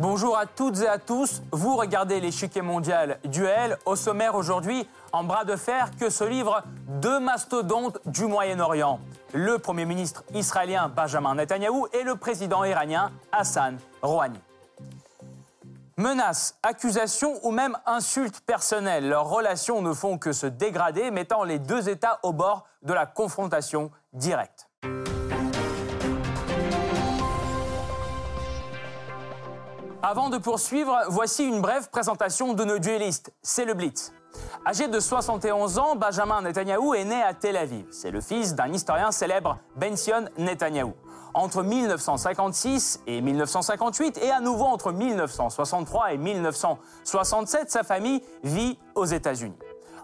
Bonjour à toutes et à tous. Vous regardez l'échiquier mondial duel. Au sommaire aujourd'hui, en bras de fer que se livrent deux mastodontes du Moyen-Orient. Le Premier ministre israélien Benjamin Netanyahou et le président iranien Hassan Rouhani. Menaces, accusations ou même insultes personnelles, leurs relations ne font que se dégrader, mettant les deux États au bord de la confrontation directe. Avant de poursuivre, voici une brève présentation de nos duellistes. C'est le Blitz. Âgé de 71 ans, Benjamin Netanyahou est né à Tel Aviv. C'est le fils d'un historien célèbre, Bension Netanyahou. Entre 1956 et 1958, et à nouveau entre 1963 et 1967, sa famille vit aux États-Unis.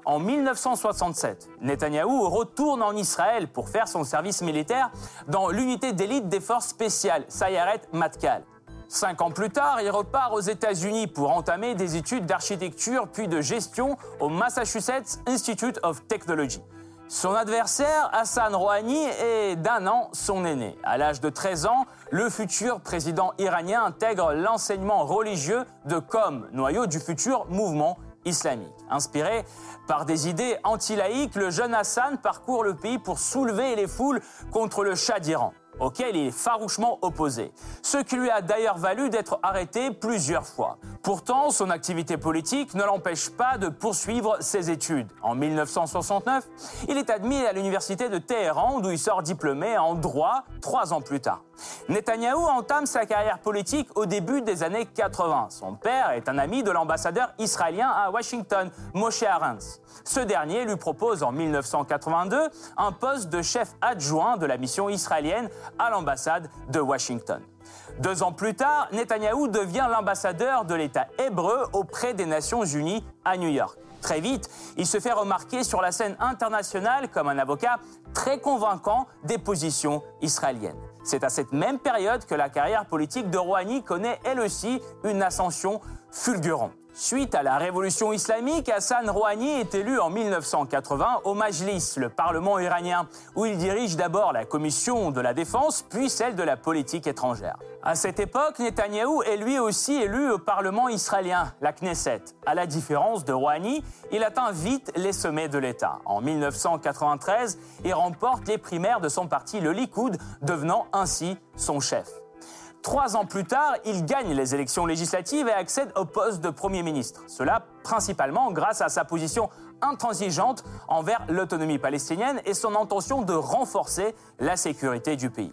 En 1967, Netanyahou retourne en Israël pour faire son service militaire dans l'unité d'élite des forces spéciales, Sayaret Matkal. Cinq ans plus tard, il repart aux États-Unis pour entamer des études d'architecture puis de gestion au Massachusetts Institute of Technology. Son adversaire, Hassan Rouhani, est d'un an son aîné. À l'âge de 13 ans, le futur président iranien intègre l'enseignement religieux de Com, noyau du futur mouvement islamique. Inspiré par des idées anti-laïques, le jeune Hassan parcourt le pays pour soulever les foules contre le Shah d'Iran auquel il est farouchement opposé, ce qui lui a d'ailleurs valu d'être arrêté plusieurs fois. Pourtant, son activité politique ne l'empêche pas de poursuivre ses études. En 1969, il est admis à l'université de Téhéran, d'où il sort diplômé en droit trois ans plus tard. Netanyahou entame sa carrière politique au début des années 80. Son père est un ami de l'ambassadeur israélien à Washington, Moshe Arens. Ce dernier lui propose en 1982 un poste de chef adjoint de la mission israélienne à l'ambassade de Washington. Deux ans plus tard, Netanyahou devient l'ambassadeur de l'État hébreu auprès des Nations Unies à New York. Très vite, il se fait remarquer sur la scène internationale comme un avocat très convaincant des positions israéliennes. C'est à cette même période que la carrière politique de Rouhani connaît elle aussi une ascension fulgurante. Suite à la révolution islamique, Hassan Rouhani est élu en 1980 au Majlis, le parlement iranien, où il dirige d'abord la commission de la défense, puis celle de la politique étrangère. À cette époque, Netanyahou est lui aussi élu au parlement israélien, la Knesset. À la différence de Rouhani, il atteint vite les sommets de l'État. En 1993, il remporte les primaires de son parti, le Likoud, devenant ainsi son chef. Trois ans plus tard, il gagne les élections législatives et accède au poste de Premier ministre. Cela principalement grâce à sa position intransigeante envers l'autonomie palestinienne et son intention de renforcer la sécurité du pays.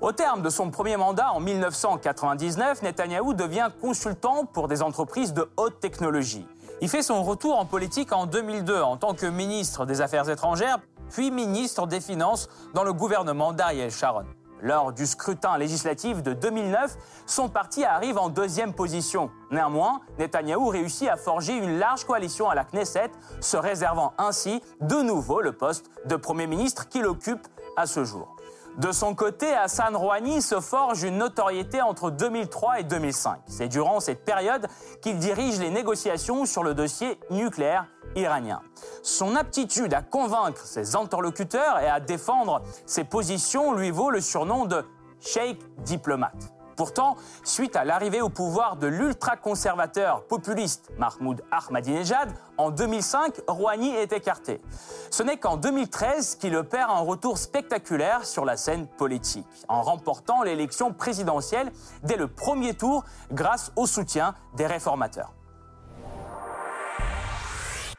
Au terme de son premier mandat en 1999, Netanyahou devient consultant pour des entreprises de haute technologie. Il fait son retour en politique en 2002 en tant que ministre des Affaires étrangères, puis ministre des Finances dans le gouvernement d'Ariel Sharon. Lors du scrutin législatif de 2009, son parti arrive en deuxième position. Néanmoins, Netanyahou réussit à forger une large coalition à la Knesset, se réservant ainsi de nouveau le poste de Premier ministre qu'il occupe à ce jour. De son côté, Hassan Rouhani se forge une notoriété entre 2003 et 2005. C'est durant cette période qu'il dirige les négociations sur le dossier nucléaire iranien. Son aptitude à convaincre ses interlocuteurs et à défendre ses positions lui vaut le surnom de Sheikh diplomate. Pourtant, suite à l'arrivée au pouvoir de l'ultra-conservateur populiste Mahmoud Ahmadinejad, en 2005, Rouhani est écarté. Ce n'est qu'en 2013 qu'il opère un retour spectaculaire sur la scène politique, en remportant l'élection présidentielle dès le premier tour grâce au soutien des réformateurs.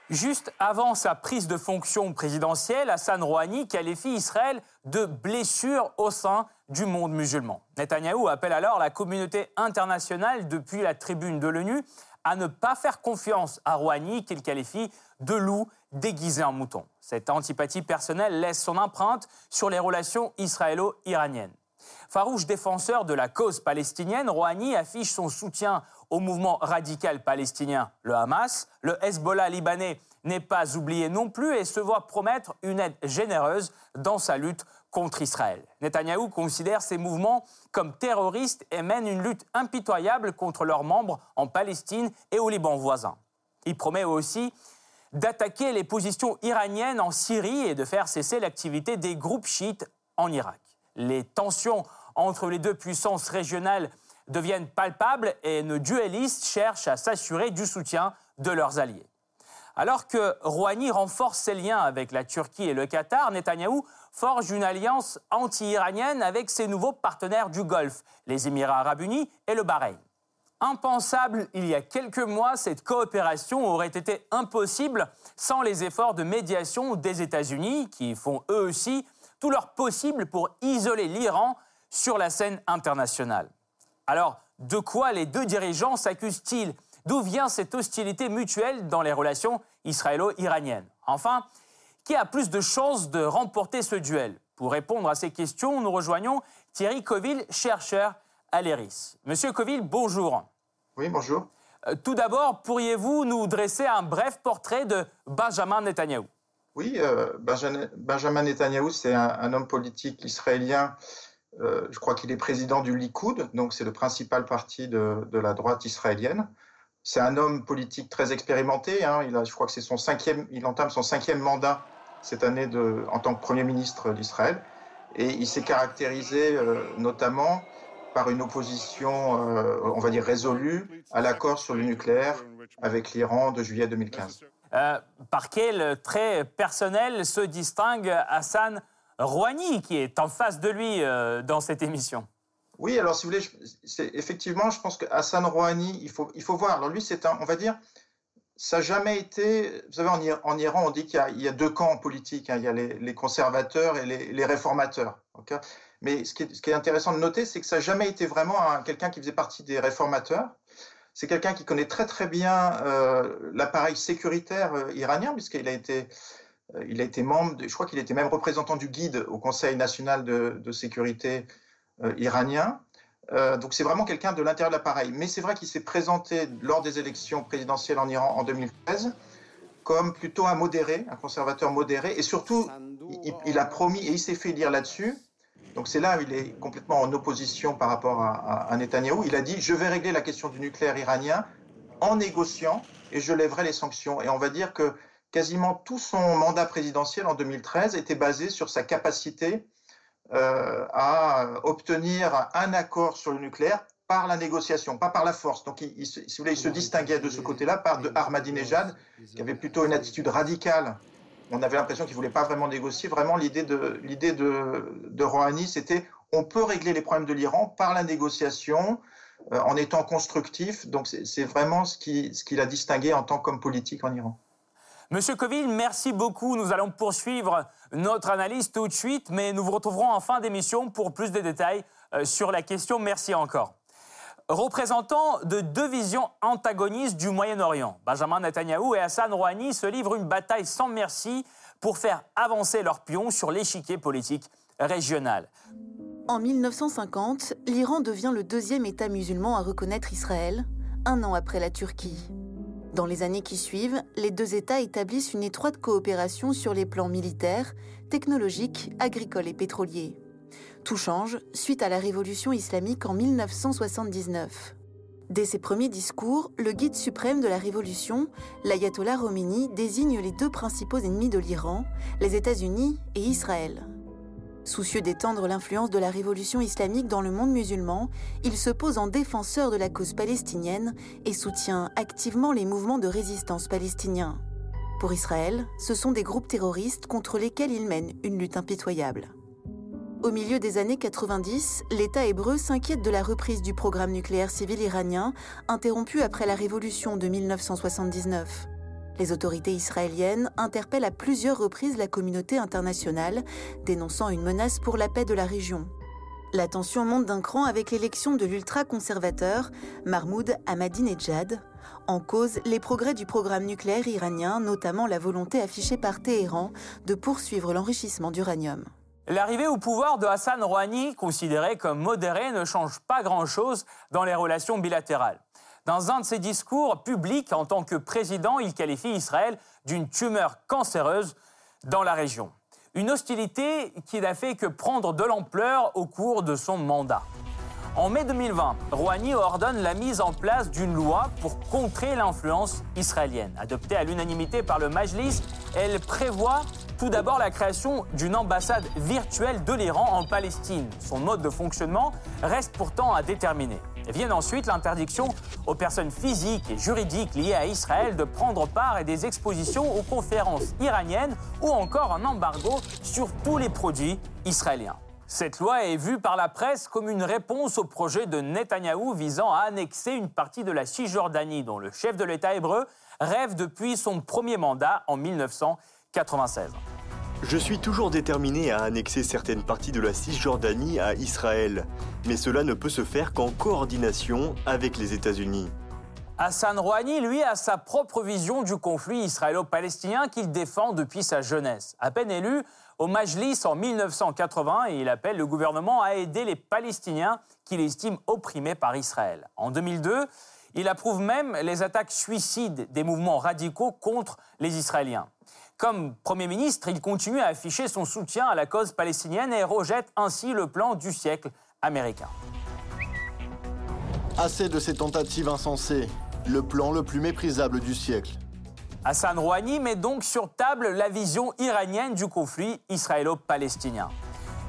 Juste avant sa prise de fonction présidentielle, Hassan Rouhani qualifie Israël de blessure au sein du monde musulman. Netanyahou appelle alors la communauté internationale depuis la tribune de l'ONU à ne pas faire confiance à Rouhani qu'il qualifie de loup déguisé en mouton. Cette antipathie personnelle laisse son empreinte sur les relations israélo-iraniennes. Farouche défenseur de la cause palestinienne, Rouhani affiche son soutien au mouvement radical palestinien, le Hamas. Le Hezbollah libanais n'est pas oublié non plus et se voit promettre une aide généreuse dans sa lutte contre Israël. Netanyahou considère ces mouvements comme terroristes et mène une lutte impitoyable contre leurs membres en Palestine et au Liban voisin. Il promet aussi d'attaquer les positions iraniennes en Syrie et de faire cesser l'activité des groupes chiites en Irak. Les tensions entre les deux puissances régionales deviennent palpables et nos duellistes cherchent à s'assurer du soutien de leurs alliés. Alors que Rouhani renforce ses liens avec la Turquie et le Qatar, Netanyahou forge une alliance anti-iranienne avec ses nouveaux partenaires du Golfe, les Émirats arabes unis et le Bahreïn. Impensable il y a quelques mois, cette coopération aurait été impossible sans les efforts de médiation des États-Unis, qui font eux aussi tout leur possible pour isoler l'Iran sur la scène internationale. Alors, de quoi les deux dirigeants s'accusent-ils? D'où vient cette hostilité mutuelle dans les relations israélo-iraniennes Enfin, qui a plus de chances de remporter ce duel Pour répondre à ces questions, nous rejoignons Thierry Coville, chercheur à l'ERIS. Monsieur Coville, bonjour. Oui, bonjour. Euh, tout d'abord, pourriez-vous nous dresser un bref portrait de Benjamin Netanyahou Oui, euh, Benjamin Netanyahou, c'est un, homme politique israélien. Euh, je crois qu'il est président du Likoud, donc c'est le principal parti de, la droite israélienne. C'est un homme politique très expérimenté. Hein. il je crois que c'est son cinquième, il entame son cinquième mandat cette année en tant que Premier ministre d'Israël. Et il s'est caractérisé notamment par une opposition, euh, on va dire, résolue à l'accord sur le nucléaire avec l'Iran de juillet 2015. Euh, par quel trait personnel se distingue Hassan Rouhani, qui est en face de lui euh, dans cette émission? Oui, alors si vous voulez, effectivement, je pense que Hassan Rouhani, il faut, il faut voir. Alors lui, c'est un, on va dire, ça n'a jamais été. Vous savez, en, Iran, on dit qu'il y a, deux camps en politique. Hein. il y a les, conservateurs et les, réformateurs. Mais ce qui, est, intéressant de noter, c'est que ça n'a jamais été vraiment quelqu'un qui faisait partie des réformateurs. C'est quelqu'un qui connaît très très bien euh, l'appareil sécuritaire euh, iranien, puisqu'il a été, euh, il a été membre, je crois qu'il était même représentant du guide au Conseil national de, sécurité iranien. donc c'est vraiment quelqu'un de l'intérieur de l'appareil. Mais c'est vrai qu'il s'est présenté lors des élections présidentielles en Iran en 2013 comme plutôt un modéré, un conservateur modéré, et surtout, il, a promis, et il s'est fait lire là-dessus, donc c'est là où il est complètement en opposition par rapport à, à, Netanyahou. Il a dit je vais régler la question du nucléaire iranien en négociant et je lèverai les sanctions. Et on va dire que quasiment tout son mandat présidentiel en 2013 était basé sur sa capacité euh, à obtenir un accord sur le nucléaire par la négociation, pas par la force. Donc, il, si vous voulez, il se distinguait de ce côté-là par de Ahmadinejad, qui avait plutôt une attitude radicale on avait l'impression qu'il ne voulait pas vraiment négocier. Vraiment, l'idée de, l'idée de, de Rouhani, c'était on peut régler les problèmes de l'Iran par la négociation, euh, en étant constructif. Donc, c'est vraiment ce qui, ce qui l'a distingué en tant qu'homme politique en Iran. Monsieur Coville, merci beaucoup. Nous allons poursuivre notre analyse tout de suite, mais nous vous retrouverons en fin d'émission pour plus de détails euh, sur la question. Merci encore représentant de deux visions antagonistes du Moyen-Orient. Benjamin Netanyahou et Hassan Rouhani se livrent une bataille sans merci pour faire avancer leurs pions sur l'échiquier politique régional. En 1950, l'Iran devient le deuxième État musulman à reconnaître Israël, un an après la Turquie. Dans les années qui suivent, les deux États établissent une étroite coopération sur les plans militaires, technologiques, agricoles et pétroliers. Tout change suite à la révolution islamique en 1979. Dès ses premiers discours, le guide suprême de la révolution, l'ayatollah Khomeini, désigne les deux principaux ennemis de l'Iran, les États-Unis et Israël. Soucieux d'étendre l'influence de la révolution islamique dans le monde musulman, il se pose en défenseur de la cause palestinienne et soutient activement les mouvements de résistance palestiniens. Pour Israël, ce sont des groupes terroristes contre lesquels il mène une lutte impitoyable. Au milieu des années 90, l'État hébreu s'inquiète de la reprise du programme nucléaire civil iranien, interrompu après la révolution de 1979. Les autorités israéliennes interpellent à plusieurs reprises la communauté internationale, dénonçant une menace pour la paix de la région. La tension monte d'un cran avec l'élection de l'ultra-conservateur Mahmoud Ahmadinejad. En cause, les progrès du programme nucléaire iranien, notamment la volonté affichée par Téhéran de poursuivre l'enrichissement d'uranium. L'arrivée au pouvoir de Hassan Rouhani, considéré comme modéré, ne change pas grand-chose dans les relations bilatérales. Dans un de ses discours publics en tant que président, il qualifie Israël d'une tumeur cancéreuse dans la région. Une hostilité qui n'a fait que prendre de l'ampleur au cours de son mandat. En mai 2020, Rouhani ordonne la mise en place d'une loi pour contrer l'influence israélienne. Adoptée à l'unanimité par le Majlis, elle prévoit tout d'abord la création d'une ambassade virtuelle de l'Iran en Palestine. Son mode de fonctionnement reste pourtant à déterminer. Viennent ensuite l'interdiction aux personnes physiques et juridiques liées à Israël de prendre part à des expositions aux conférences iraniennes ou encore un embargo sur tous les produits israéliens. Cette loi est vue par la presse comme une réponse au projet de Netanyahou visant à annexer une partie de la Cisjordanie dont le chef de l'État hébreu rêve depuis son premier mandat en 1996. Je suis toujours déterminé à annexer certaines parties de la Cisjordanie à Israël, mais cela ne peut se faire qu'en coordination avec les États-Unis. Hassan Rouhani, lui, a sa propre vision du conflit israélo-palestinien qu'il défend depuis sa jeunesse. À peine élu, au Majlis en 1980 et il appelle le gouvernement à aider les Palestiniens qu'il estime opprimés par Israël. En 2002, il approuve même les attaques suicides des mouvements radicaux contre les Israéliens. Comme Premier ministre, il continue à afficher son soutien à la cause palestinienne et rejette ainsi le plan du siècle américain. Assez de ces tentatives insensées, le plan le plus méprisable du siècle. Hassan Rouhani met donc sur table la vision iranienne du conflit israélo-palestinien.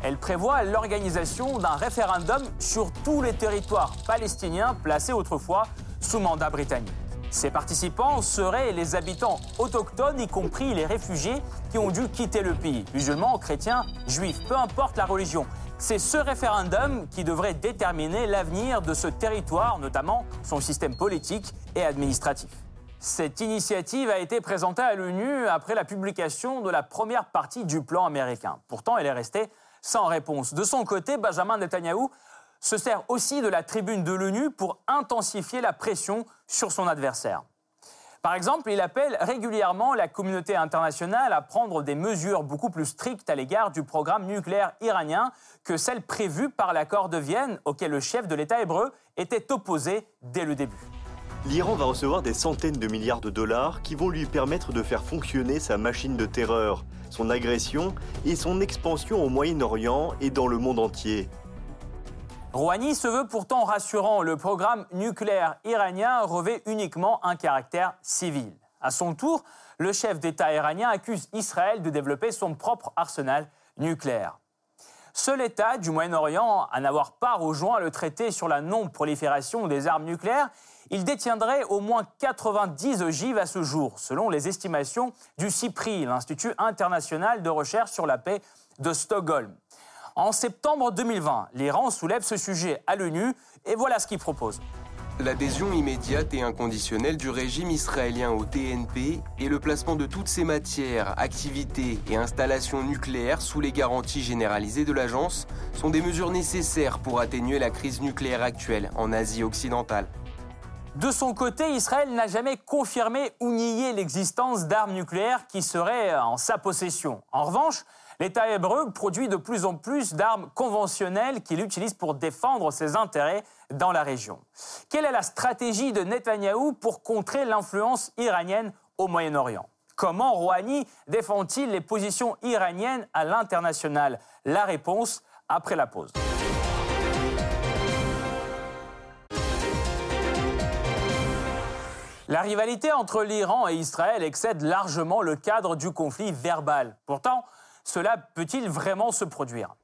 Elle prévoit l'organisation d'un référendum sur tous les territoires palestiniens placés autrefois sous mandat britannique. Ces participants seraient les habitants autochtones, y compris les réfugiés qui ont dû quitter le pays, musulmans, chrétiens, juifs, peu importe la religion. C'est ce référendum qui devrait déterminer l'avenir de ce territoire, notamment son système politique et administratif. Cette initiative a été présentée à l'ONU après la publication de la première partie du plan américain. Pourtant, elle est restée sans réponse. De son côté, Benjamin Netanyahou se sert aussi de la tribune de l'ONU pour intensifier la pression sur son adversaire. Par exemple, il appelle régulièrement la communauté internationale à prendre des mesures beaucoup plus strictes à l'égard du programme nucléaire iranien que celles prévues par l'accord de Vienne auquel le chef de l'État hébreu était opposé dès le début l'Iran va recevoir des centaines de milliards de dollars qui vont lui permettre de faire fonctionner sa machine de terreur, son agression et son expansion au Moyen-Orient et dans le monde entier. Rouhani se veut pourtant rassurant. Le programme nucléaire iranien revêt uniquement un caractère civil. À son tour, le chef d'État iranien accuse Israël de développer son propre arsenal nucléaire. Seul État du Moyen-Orient à n'avoir pas rejoint le traité sur la non-prolifération des armes nucléaires, il détiendrait au moins 90 ogives à ce jour, selon les estimations du CIPRI, l'Institut international de recherche sur la paix de Stockholm. En septembre 2020, l'Iran soulève ce sujet à l'ONU et voilà ce qu'il propose l'adhésion immédiate et inconditionnelle du régime israélien au TNP et le placement de toutes ses matières, activités et installations nucléaires sous les garanties généralisées de l'agence sont des mesures nécessaires pour atténuer la crise nucléaire actuelle en Asie occidentale. De son côté, Israël n'a jamais confirmé ou nié l'existence d'armes nucléaires qui seraient en sa possession. En revanche, L'État hébreu produit de plus en plus d'armes conventionnelles qu'il utilise pour défendre ses intérêts dans la région. Quelle est la stratégie de Netanyahou pour contrer l'influence iranienne au Moyen-Orient? Comment Rouhani défend-il les positions iraniennes à l'international? La réponse après la pause. La rivalité entre l'Iran et Israël excède largement le cadre du conflit verbal. Pourtant, cela peut-il vraiment se produire?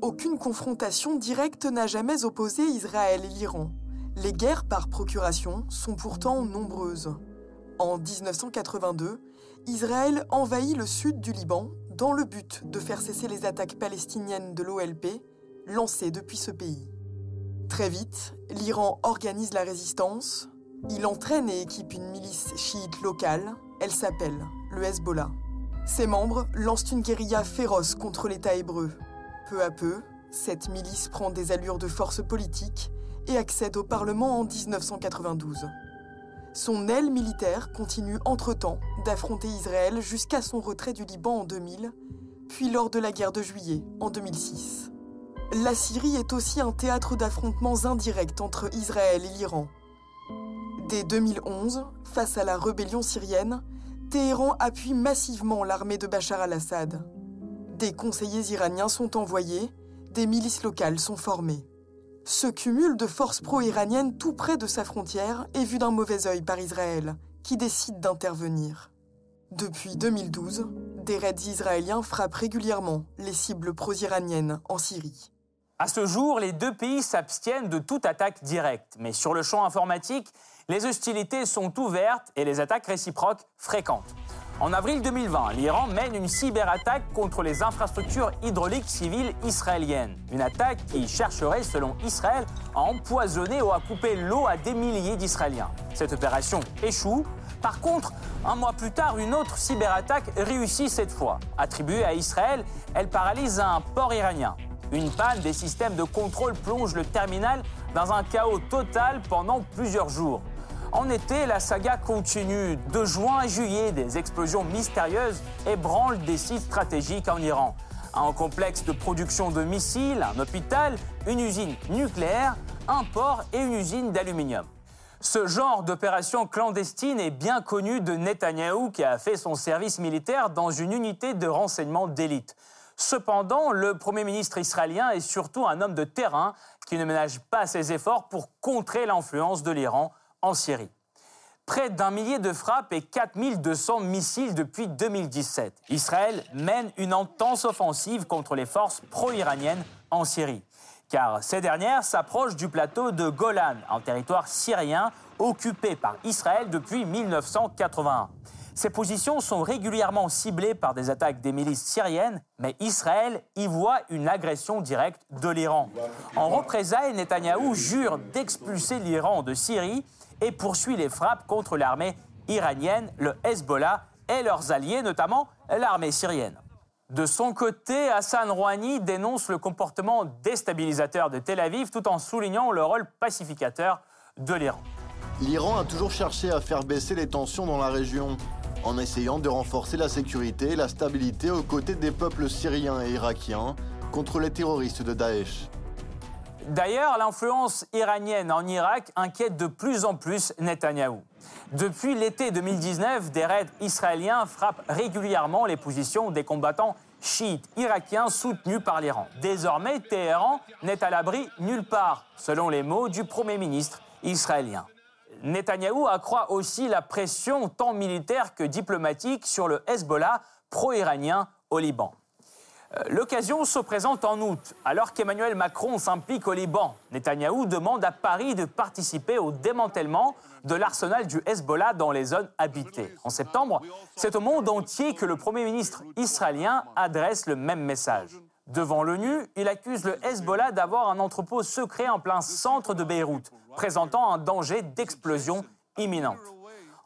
Aucune confrontation directe n'a jamais opposé Israël et l'Iran. Les guerres par procuration sont pourtant nombreuses. En 1982, Israël envahit le sud du Liban dans le but de faire cesser les attaques palestiniennes de l'OLP lancées depuis ce pays. Très vite, l'Iran organise la résistance. Il entraîne et équipe une milice chiite locale. Elle s'appelle le Hezbollah. Ses membres lancent une guérilla féroce contre l'État hébreu. Peu à peu, cette milice prend des allures de force politique et accède au Parlement en 1992. Son aile militaire continue entre-temps d'affronter Israël jusqu'à son retrait du Liban en 2000, puis lors de la guerre de juillet en 2006. La Syrie est aussi un théâtre d'affrontements indirects entre Israël et l'Iran. Dès 2011, face à la rébellion syrienne, Téhéran appuie massivement l'armée de Bachar al-Assad. Des conseillers iraniens sont envoyés, des milices locales sont formées. Ce cumul de forces pro-iraniennes tout près de sa frontière est vu d'un mauvais œil par Israël, qui décide d'intervenir. Depuis 2012, des raids israéliens frappent régulièrement les cibles pro-iraniennes en Syrie. À ce jour, les deux pays s'abstiennent de toute attaque directe, mais sur le champ informatique, les hostilités sont ouvertes et les attaques réciproques fréquentes. En avril 2020, l'Iran mène une cyberattaque contre les infrastructures hydrauliques civiles israéliennes. Une attaque qui chercherait, selon Israël, à empoisonner ou à couper l'eau à des milliers d'Israéliens. Cette opération échoue. Par contre, un mois plus tard, une autre cyberattaque réussit cette fois. Attribuée à Israël, elle paralyse un port iranien. Une panne des systèmes de contrôle plonge le terminal dans un chaos total pendant plusieurs jours. En été, la saga continue. De juin à juillet, des explosions mystérieuses ébranlent des sites stratégiques en Iran. Un complexe de production de missiles, un hôpital, une usine nucléaire, un port et une usine d'aluminium. Ce genre d'opération clandestine est bien connu de Netanyahou qui a fait son service militaire dans une unité de renseignement d'élite. Cependant, le Premier ministre israélien est surtout un homme de terrain qui ne ménage pas ses efforts pour contrer l'influence de l'Iran en Syrie. Près d'un millier de frappes et 4200 missiles depuis 2017. Israël mène une intense offensive contre les forces pro-iraniennes en Syrie. Car ces dernières s'approchent du plateau de Golan, un territoire syrien occupé par Israël depuis 1981. Ces positions sont régulièrement ciblées par des attaques des milices syriennes, mais Israël y voit une agression directe de l'Iran. En représailles, Netanyahou jure d'expulser l'Iran de Syrie et poursuit les frappes contre l'armée iranienne, le Hezbollah et leurs alliés, notamment l'armée syrienne. De son côté, Hassan Rouhani dénonce le comportement déstabilisateur de Tel Aviv tout en soulignant le rôle pacificateur de l'Iran. L'Iran a toujours cherché à faire baisser les tensions dans la région en essayant de renforcer la sécurité et la stabilité aux côtés des peuples syriens et irakiens contre les terroristes de Daesh. D'ailleurs, l'influence iranienne en Irak inquiète de plus en plus Netanyahou. Depuis l'été 2019, des raids israéliens frappent régulièrement les positions des combattants chiites irakiens soutenus par l'Iran. Désormais, Téhéran n'est à l'abri nulle part, selon les mots du Premier ministre israélien. Netanyahou accroît aussi la pression tant militaire que diplomatique sur le Hezbollah pro-iranien au Liban. Euh, l'occasion se présente en août, alors qu'Emmanuel Macron s'implique au Liban. Netanyahou demande à Paris de participer au démantèlement de l'arsenal du Hezbollah dans les zones habitées. En septembre, c'est au monde entier que le Premier ministre israélien adresse le même message. Devant l'ONU, il accuse le Hezbollah d'avoir un entrepôt secret en plein centre de Beyrouth, présentant un danger d'explosion imminente.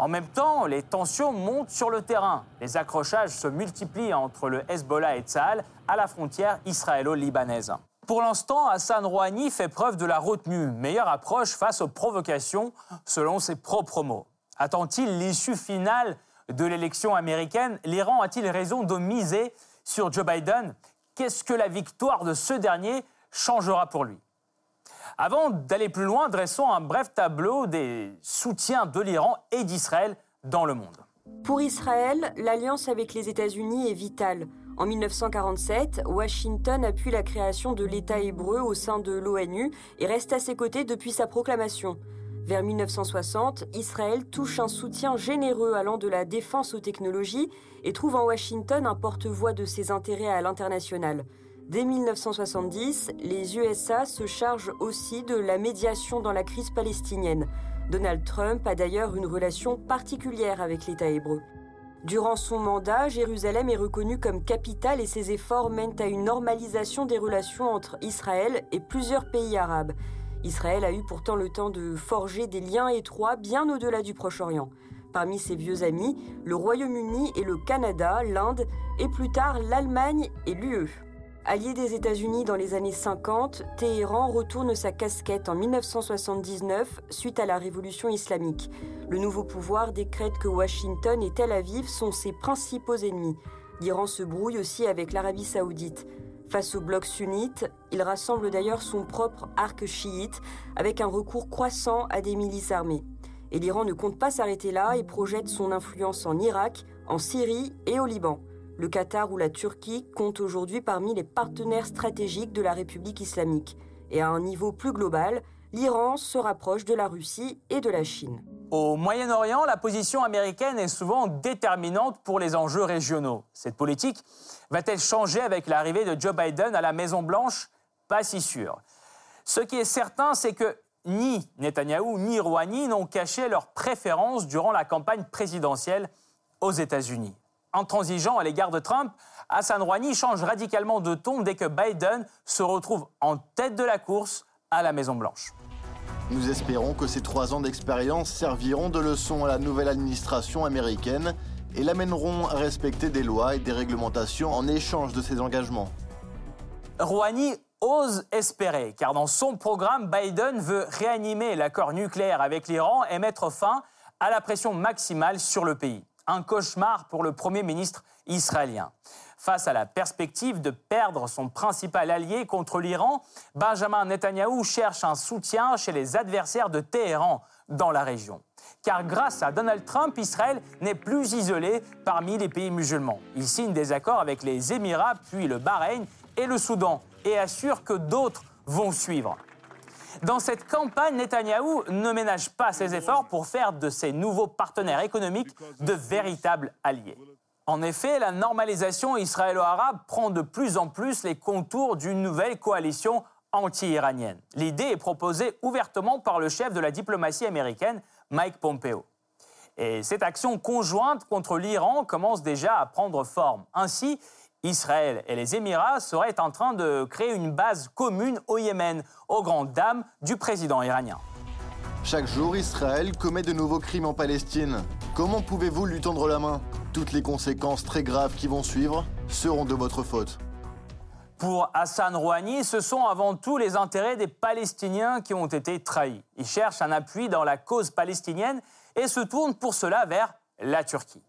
En même temps, les tensions montent sur le terrain. Les accrochages se multiplient entre le Hezbollah et Tsahal à la frontière israélo-libanaise. Pour l'instant, Hassan Rouhani fait preuve de la retenue, meilleure approche face aux provocations, selon ses propres mots. Attend-il l'issue finale de l'élection américaine? L'Iran a-t-il raison de miser sur Joe Biden? Qu'est-ce que la victoire de ce dernier changera pour lui? Avant d'aller plus loin, dressons un bref tableau des soutiens de l'Iran et d'Israël dans le monde. Pour Israël, l'alliance avec les États-Unis est vitale. En 1947, Washington appuie la création de l'État hébreu au sein de l'ONU et reste à ses côtés depuis sa proclamation. Vers 1960, Israël touche un soutien généreux allant de la défense aux technologies et trouve en Washington un porte-voix de ses intérêts à l'international. Dès 1970, les USA se chargent aussi de la médiation dans la crise palestinienne. Donald Trump a d'ailleurs une relation particulière avec l'État hébreu. Durant son mandat, Jérusalem est reconnue comme capitale et ses efforts mènent à une normalisation des relations entre Israël et plusieurs pays arabes. Israël a eu pourtant le temps de forger des liens étroits bien au-delà du Proche-Orient. Parmi ses vieux amis, le Royaume-Uni et le Canada, l'Inde et plus tard l'Allemagne et l'UE. Allié des États-Unis dans les années 50, Téhéran retourne sa casquette en 1979 suite à la révolution islamique. Le nouveau pouvoir décrète que Washington et Tel Aviv sont ses principaux ennemis. L'Iran se brouille aussi avec l'Arabie saoudite. Face au bloc sunnite, il rassemble d'ailleurs son propre arc chiite avec un recours croissant à des milices armées. Et l'Iran ne compte pas s'arrêter là et projette son influence en Irak, en Syrie et au Liban. Le Qatar ou la Turquie comptent aujourd'hui parmi les partenaires stratégiques de la République islamique. Et à un niveau plus global, l'Iran se rapproche de la Russie et de la Chine. Au Moyen-Orient, la position américaine est souvent déterminante pour les enjeux régionaux. Cette politique va-t-elle changer avec l'arrivée de Joe Biden à la Maison-Blanche? Pas si sûr. Ce qui est certain, c'est que ni Netanyahou ni Rouhani n'ont caché leur préférence durant la campagne présidentielle aux États-Unis. Intransigeant à l'égard de Trump, Hassan Rouhani change radicalement de ton dès que Biden se retrouve en tête de la course à la Maison-Blanche. Nous espérons que ces trois ans d'expérience serviront de leçon à la nouvelle administration américaine et l'amèneront à respecter des lois et des réglementations en échange de ses engagements. Rouhani ose espérer, car dans son programme, Biden veut réanimer l'accord nucléaire avec l'Iran et mettre fin à la pression maximale sur le pays. Un cauchemar pour le Premier ministre israélien. Face à la perspective de perdre son principal allié contre l'Iran, Benjamin Netanyahou cherche un soutien chez les adversaires de Téhéran dans la région. Car grâce à Donald Trump, Israël n'est plus isolé parmi les pays musulmans. Il signe des accords avec les Émirats, puis le Bahreïn et le Soudan, et assure que d'autres vont suivre. Dans cette campagne, Netanyahou ne ménage pas ses efforts pour faire de ses nouveaux partenaires économiques de véritables alliés. En effet, la normalisation israélo-arabe prend de plus en plus les contours d'une nouvelle coalition anti-iranienne. L'idée est proposée ouvertement par le chef de la diplomatie américaine, Mike Pompeo. Et cette action conjointe contre l'Iran commence déjà à prendre forme. Ainsi, Israël et les Émirats seraient en train de créer une base commune au Yémen, aux grandes dames du président iranien. Chaque jour, Israël commet de nouveaux crimes en Palestine. Comment pouvez-vous lui tendre la main? Toutes les conséquences très graves qui vont suivre seront de votre faute. Pour Hassan Rouhani, ce sont avant tout les intérêts des Palestiniens qui ont été trahis. Il cherche un appui dans la cause palestinienne et se tourne pour cela vers la Turquie.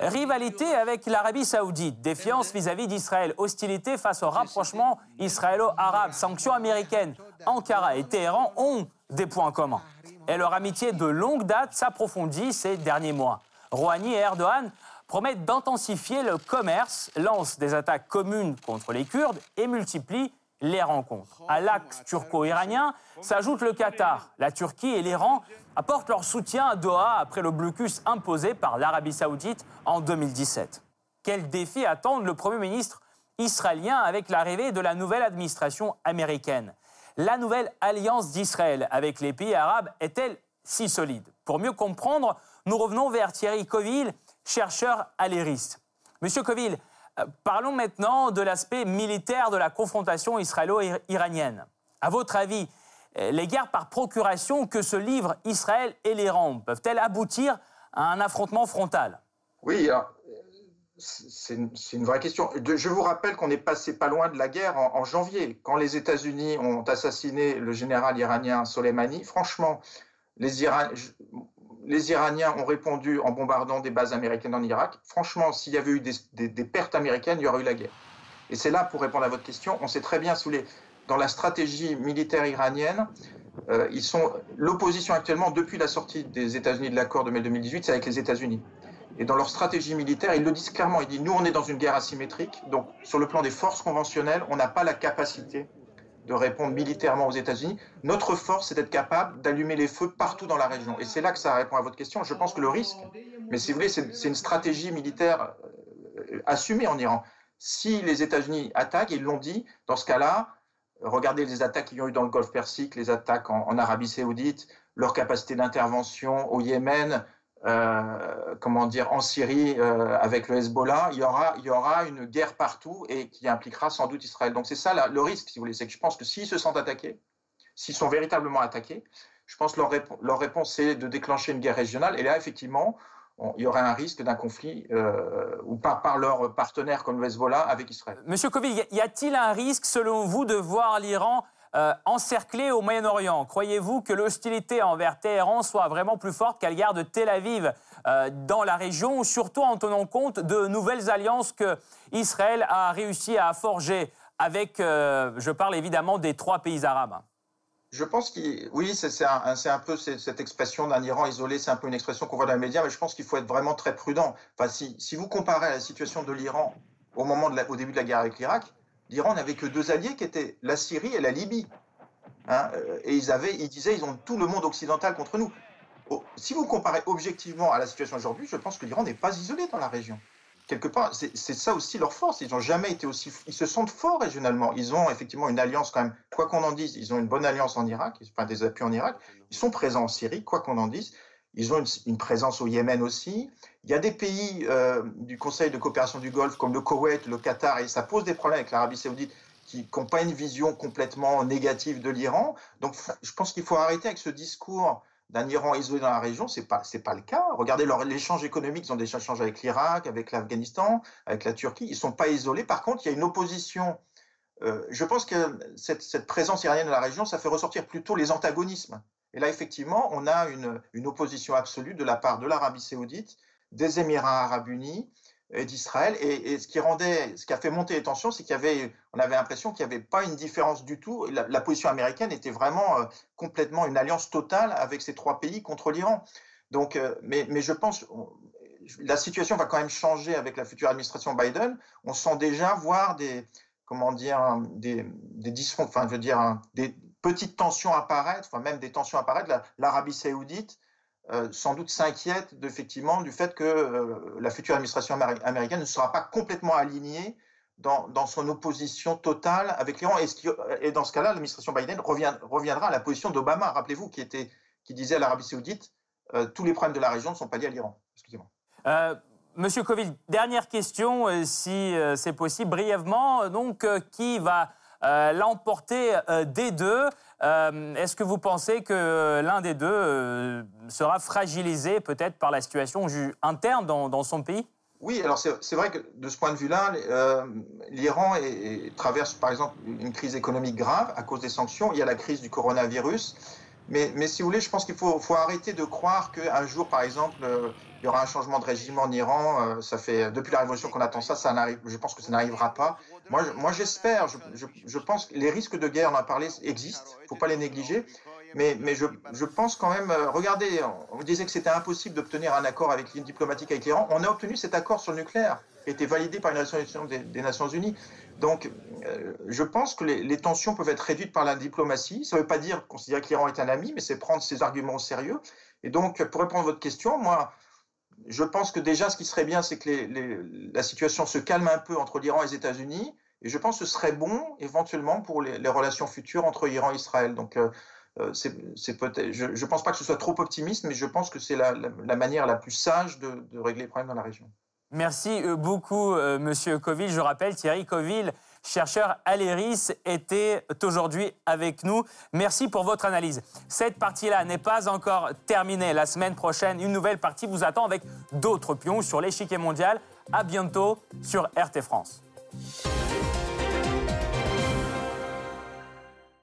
Rivalité avec l'Arabie saoudite, défiance vis-à-vis d'Israël, hostilité face au rapprochement israélo-arabe, sanctions américaines. Ankara et Téhéran ont des points communs. Et leur amitié de longue date s'approfondit ces derniers mois. Rouhani et Erdogan promettent d'intensifier le commerce, lancent des attaques communes contre les Kurdes et multiplient les rencontres. À l'axe turco-iranien s'ajoute le Qatar. La Turquie et l'Iran apportent leur soutien à Doha après le blocus imposé par l'Arabie saoudite en 2017. Quel défi attendent le Premier ministre israélien avec l'arrivée de la nouvelle administration américaine? La nouvelle alliance d'Israël avec les pays arabes est-elle si solide? Pour mieux comprendre, nous revenons vers Thierry Coville, chercheur à. Monsieur Coville, parlons maintenant de l'aspect militaire de la confrontation israélo-iranienne. À votre avis, euh, les guerres par procuration que se livrent Israël et l'Iran peuvent-elles aboutir à un affrontement frontal? Oui, c'est une, vraie question. je vous rappelle qu'on est passé pas loin de la guerre en, janvier, quand les États-Unis ont assassiné le général iranien Soleimani. Franchement, les, les Iraniens ont répondu en bombardant des bases américaines en Irak. Franchement, s'il y avait eu des, pertes américaines, il y aurait eu la guerre. Et c'est là, pour répondre à votre question, on sait très bien dans la stratégie militaire iranienne, euh, ils sont l'opposition actuellement depuis la sortie des États-Unis de l'accord de mai 2018, c'est avec les États-Unis. Et dans leur stratégie militaire, ils le disent clairement. Ils disent nous, on est dans une guerre asymétrique, donc sur le plan des forces conventionnelles, on n'a pas la capacité de répondre militairement aux États-Unis. Notre force, c'est d'être capable d'allumer les feux partout dans la région. Et c'est là que ça répond à votre question. Je pense que le risque, mais si vous voulez, c'est une stratégie militaire euh, assumée en Iran. Si les États-Unis attaquent, ils l'ont dit, dans ce cas-là, regardez les attaques qu'il y a eu dans le Golfe Persique, les attaques en Arabie saoudite, leur capacité d'intervention au Yémen, euh, comment dire, en Syrie euh, avec le Hezbollah, il y, aura, une guerre partout et qui impliquera sans doute Israël. Donc c'est ça le risque, si vous voulez, c'est que je pense que s'ils se sentent attaqués, s'ils sont véritablement attaqués, je pense que leur, leur réponse c'est de déclencher une guerre régionale. Et là, effectivement, il y aurait un risque d'un conflit euh, ou par, par leurs partenaires comme le Hezbollah avec Israël. Monsieur Kovic, y a-t-il un risque, selon vous, de voir l'Iran euh, au Moyen-Orient. Croyez-vous que l'hostilité envers Téhéran soit vraiment plus forte qu'à l'égard de Tel Aviv euh, dans la région, surtout en tenant compte de nouvelles alliances que Israël a réussi à forger avec, euh, je parle évidemment des trois pays arabes je pense que oui, c'est un, peu cette expression d'un Iran isolé, c'est un peu une expression qu'on voit dans les médias, mais je pense qu'il faut être vraiment très prudent. Enfin, si, vous comparez la situation de l'Iran au moment de au début de la guerre avec l'Irak, l'Iran n'avait que deux alliés qui étaient la Syrie et la Libye. Hein, euh, et ils, avaient, ils disaient ils ont tout le monde occidental contre nous. Si vous comparez objectivement à la situation aujourd'hui, je pense que l'Iran n'est pas isolé dans la région. quelque part, c'est ça aussi leur force. Ils n'ont jamais été aussi. Ils se sentent forts régionalement. Ils ont effectivement une alliance quand même, quoi qu'on en dise, ils ont une bonne alliance en Irak, enfin des appuis en Irak. Ils sont présents en Syrie, quoi qu'on en dise. Ils ont une, présence au Yémen aussi. Il y a des pays euh, du Conseil de coopération du Golfe comme le Koweït, le Qatar, et ça pose des problèmes avec l'Arabie saoudite qui n'ont pas une vision complètement négative de l'Iran. Donc je pense qu'il faut arrêter avec ce discours d'un Iran isolé dans la région, ce n'est pas, pas le cas. Regardez l'échange économique, ils ont des échanges avec l'Irak, avec l'Afghanistan, avec la Turquie, ils ne sont pas isolés. Par contre, il y a une opposition. Euh, je pense que cette, présence iranienne dans la région, ça fait ressortir plutôt les antagonismes. Et là, effectivement, on a une, opposition absolue de la part de l'Arabie saoudite, des Émirats arabes unis, d'Israël. Et, ce qui rendait, ce qui a fait monter les tensions, c'est qu'il y avait, avait l'impression qu'il n'y avait pas une différence du tout. La, position américaine était vraiment euh, complètement une alliance totale avec ces trois pays contre l'Iran. Donc, euh, mais, je pense, la situation va quand même changer avec la future administration Biden. On sent déjà voir des, comment dire, des, des enfin, je veux dire, des petites tensions apparaître, enfin même des tensions apparaître. L'Arabie saoudite euh, sans doute s'inquiète effectivement du fait que euh, la future administration américaine ne sera pas complètement alignée dans, son opposition totale avec l'Iran. Et, dans ce cas-là, l'administration Biden reviendra à la position d'Obama, rappelez-vous, qui, disait à l'Arabie saoudite, euh, tous les problèmes de la région ne sont pas liés à l'Iran. Excusez-moi. Monsieur Covid, dernière question, si c'est possible, brièvement. Donc, qui va l'emporter des deux euh, est-ce que vous pensez que l'un des deux euh, sera fragilisé peut-être par la situation interne dans, son pays? Oui, alors c'est vrai que de ce point de vue-là, euh, l'Iran traverse par exemple une crise économique grave à cause des sanctions. Il y a la crise du coronavirus. Mais, si vous voulez, je pense qu'il faut, faut, arrêter de croire qu'un jour, par exemple, il y aura un changement de régime en Iran. ça fait depuis la révolution qu'on attend ça. ça je pense que ça n'arrivera pas. Moi, j'espère, je, pense que les risques de guerre, on a parlé, existent, il ne faut pas les négliger. Mais, mais je, pense quand même, euh, regardez, on disait que c'était impossible d'obtenir un accord avec ligne diplomatique avec l'Iran. On a obtenu cet accord sur le nucléaire, qui a été validé par une résolution des, Nations Unies. Donc, euh, je pense que les, tensions peuvent être réduites par la diplomatie. Ça ne veut pas dire considérer que l'Iran est un ami, mais c'est prendre ses arguments au sérieux. Et donc, pour répondre à votre question, moi, je pense que déjà, ce qui serait bien, c'est que la situation se calme un peu entre l'Iran et les États-Unis. Et je pense que ce serait bon éventuellement pour les, relations futures entre Iran et Israël. Donc, euh, euh, c'est, je ne pense pas que ce soit trop optimiste, mais je pense que c'est la, manière la plus sage de, régler les problèmes dans la région. Merci euh, beaucoup, Monsieur Coville. Je rappelle, Thierry Coville, chercheur à l'ERIS, était aujourd'hui avec nous. Merci pour votre analyse. Cette partie-là n'est pas encore terminée. La semaine prochaine, une nouvelle partie vous attend avec d'autres pions sur l'échiquier mondial. À bientôt sur RT France.